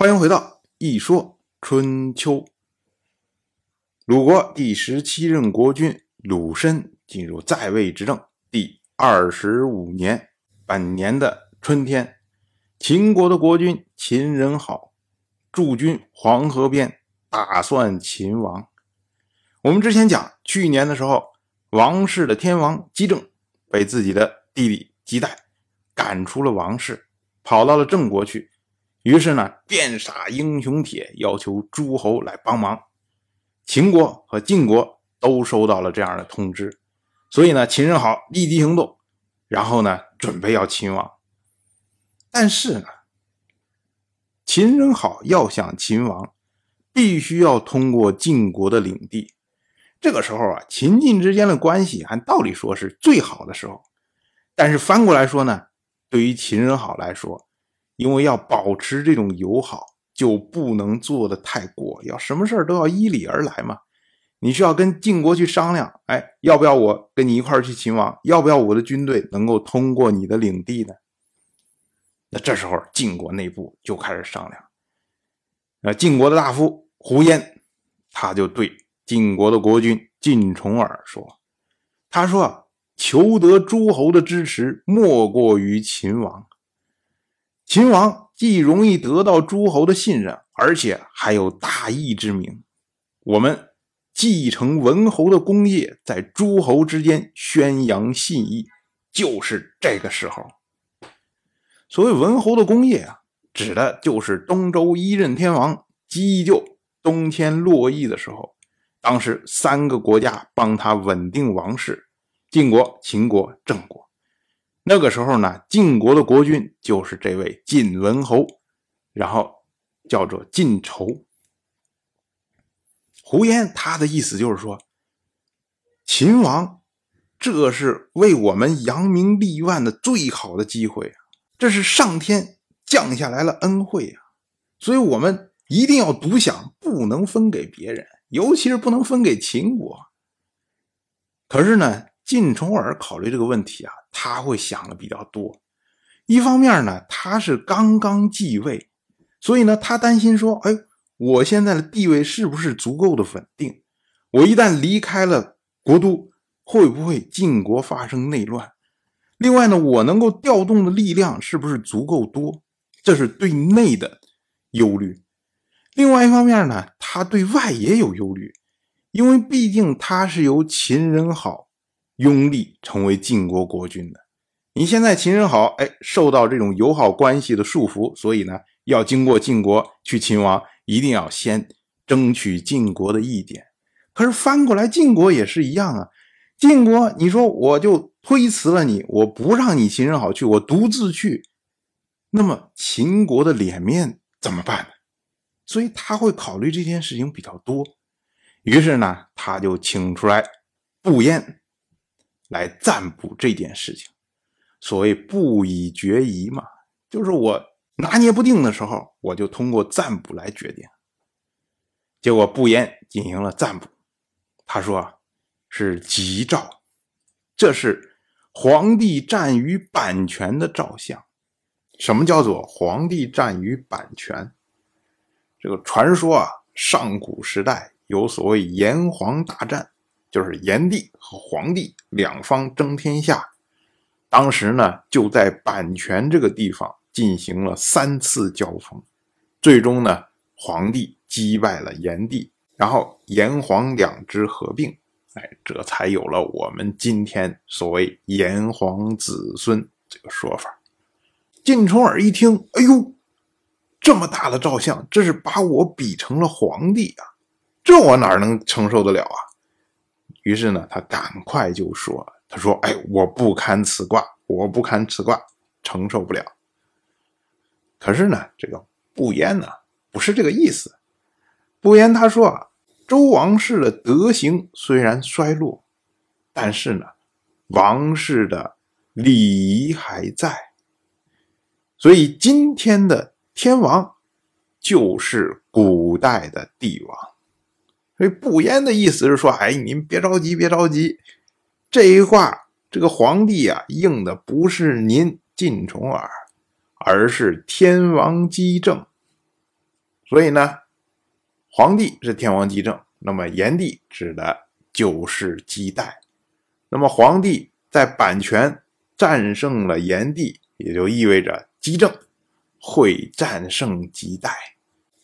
欢迎回到《一说春秋》。鲁国第十七任国君鲁申进入在位执政第二十五年，本年的春天，秦国的国君秦人好驻军黄河边，打算秦王。我们之前讲，去年的时候，王室的天王姬政被自己的弟弟姬代赶出了王室，跑到了郑国去。于是呢，遍撒英雄帖，要求诸侯来帮忙。秦国和晋国都收到了这样的通知，所以呢，秦人好立即行动，然后呢，准备要秦王。但是呢，秦人好要想秦王，必须要通过晋国的领地。这个时候啊，秦晋之间的关系按道理说是最好的时候，但是翻过来说呢，对于秦人好来说。因为要保持这种友好，就不能做的太过，要什么事儿都要依理而来嘛。你需要跟晋国去商量，哎，要不要我跟你一块儿去秦王？要不要我的军队能够通过你的领地呢？那这时候晋国内部就开始商量。那晋国的大夫胡延，他就对晋国的国君晋重耳说：“他说，求得诸侯的支持，莫过于秦王。”秦王既容易得到诸侯的信任，而且还有大义之名。我们继承文侯的功业，在诸侯之间宣扬信义，就是这个时候。所谓文侯的功业啊，指的就是东周一任天王姬就东迁洛邑的时候，当时三个国家帮他稳定王室：晋国、秦国、郑国。那个时候呢，晋国的国君就是这位晋文侯，然后叫做晋仇。胡言他的意思就是说，秦王这是为我们扬名立万的最好的机会啊，这是上天降下来了恩惠啊，所以我们一定要独享，不能分给别人，尤其是不能分给秦国。可是呢？晋重耳考虑这个问题啊，他会想的比较多。一方面呢，他是刚刚继位，所以呢，他担心说：“哎，我现在的地位是不是足够的稳定？我一旦离开了国都，会不会晋国发生内乱？另外呢，我能够调动的力量是不是足够多？这是对内的忧虑。另外一方面呢，他对外也有忧虑，因为毕竟他是由秦人好。”拥立成为晋国国君的，你现在秦人好，哎，受到这种友好关系的束缚，所以呢，要经过晋国去秦王，一定要先争取晋国的意见。可是翻过来，晋国也是一样啊。晋国，你说我就推辞了你，我不让你秦人好去，我独自去，那么秦国的脸面怎么办呢？所以他会考虑这件事情比较多。于是呢，他就请出来不焉。来占卜这件事情，所谓不以决疑嘛，就是我拿捏不定的时候，我就通过占卜来决定。结果不言进行了占卜，他说是吉兆，这是皇帝占于版权的兆象。什么叫做皇帝占于版权？这个传说啊，上古时代有所谓炎黄大战。就是炎帝和黄帝两方争天下，当时呢就在阪泉这个地方进行了三次交锋，最终呢黄帝击败了炎帝，然后炎黄两支合并，哎，这才有了我们今天所谓炎黄子孙这个说法。晋重耳一听，哎呦，这么大的照相，这是把我比成了皇帝啊，这我哪能承受得了啊？于是呢，他赶快就说：“他说，哎，我不堪此卦，我不堪此卦，承受不了。”可是呢，这个不言呢，不是这个意思。不言他说啊，周王室的德行虽然衰落，但是呢，王室的礼仪还在。所以今天的天王就是古代的帝王。所以不言的意思是说，哎，您别着急，别着急。这一卦，这个皇帝啊，应的不是您晋重耳，而是天王姬政。所以呢，皇帝是天王继政，那么炎帝指的就是姬代。那么皇帝在版权战胜了炎帝，也就意味着姬政会战胜姬代。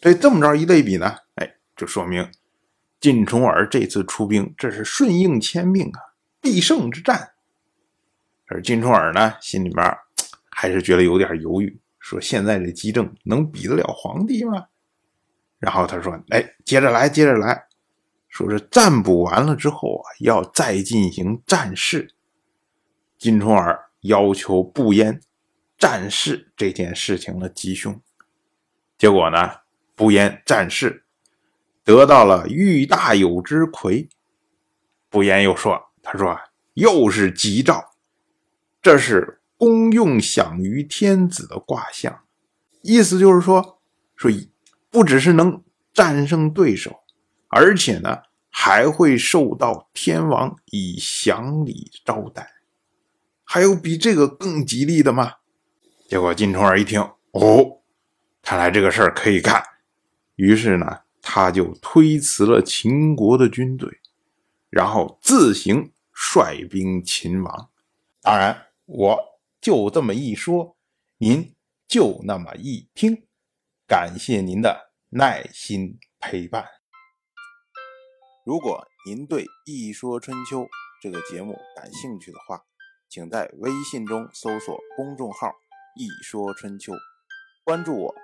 所以这么着一类比呢，哎，就说明晋重耳这次出兵，这是顺应天命啊，必胜之战。而晋重耳呢，心里面还是觉得有点犹豫，说现在这姬政能比得了皇帝吗？然后他说：“哎，接着来，接着来。”说是占卜完了之后啊，要再进行战事。金重耳要求不焉战事这件事情的吉凶，结果呢，不焉战事，得到了玉大有之魁。不言又说：“他说又是吉兆，这是公用享于天子的卦象，意思就是说，说不只是能战胜对手。”而且呢，还会受到天王以祥礼招待，还有比这个更吉利的吗？结果金重耳一听，哦，看来这个事儿可以干。于是呢，他就推辞了秦国的军队，然后自行率兵秦王。当然，我就这么一说，您就那么一听。感谢您的耐心陪伴。如果您对《一说春秋》这个节目感兴趣的话，请在微信中搜索公众号“一说春秋”，关注我。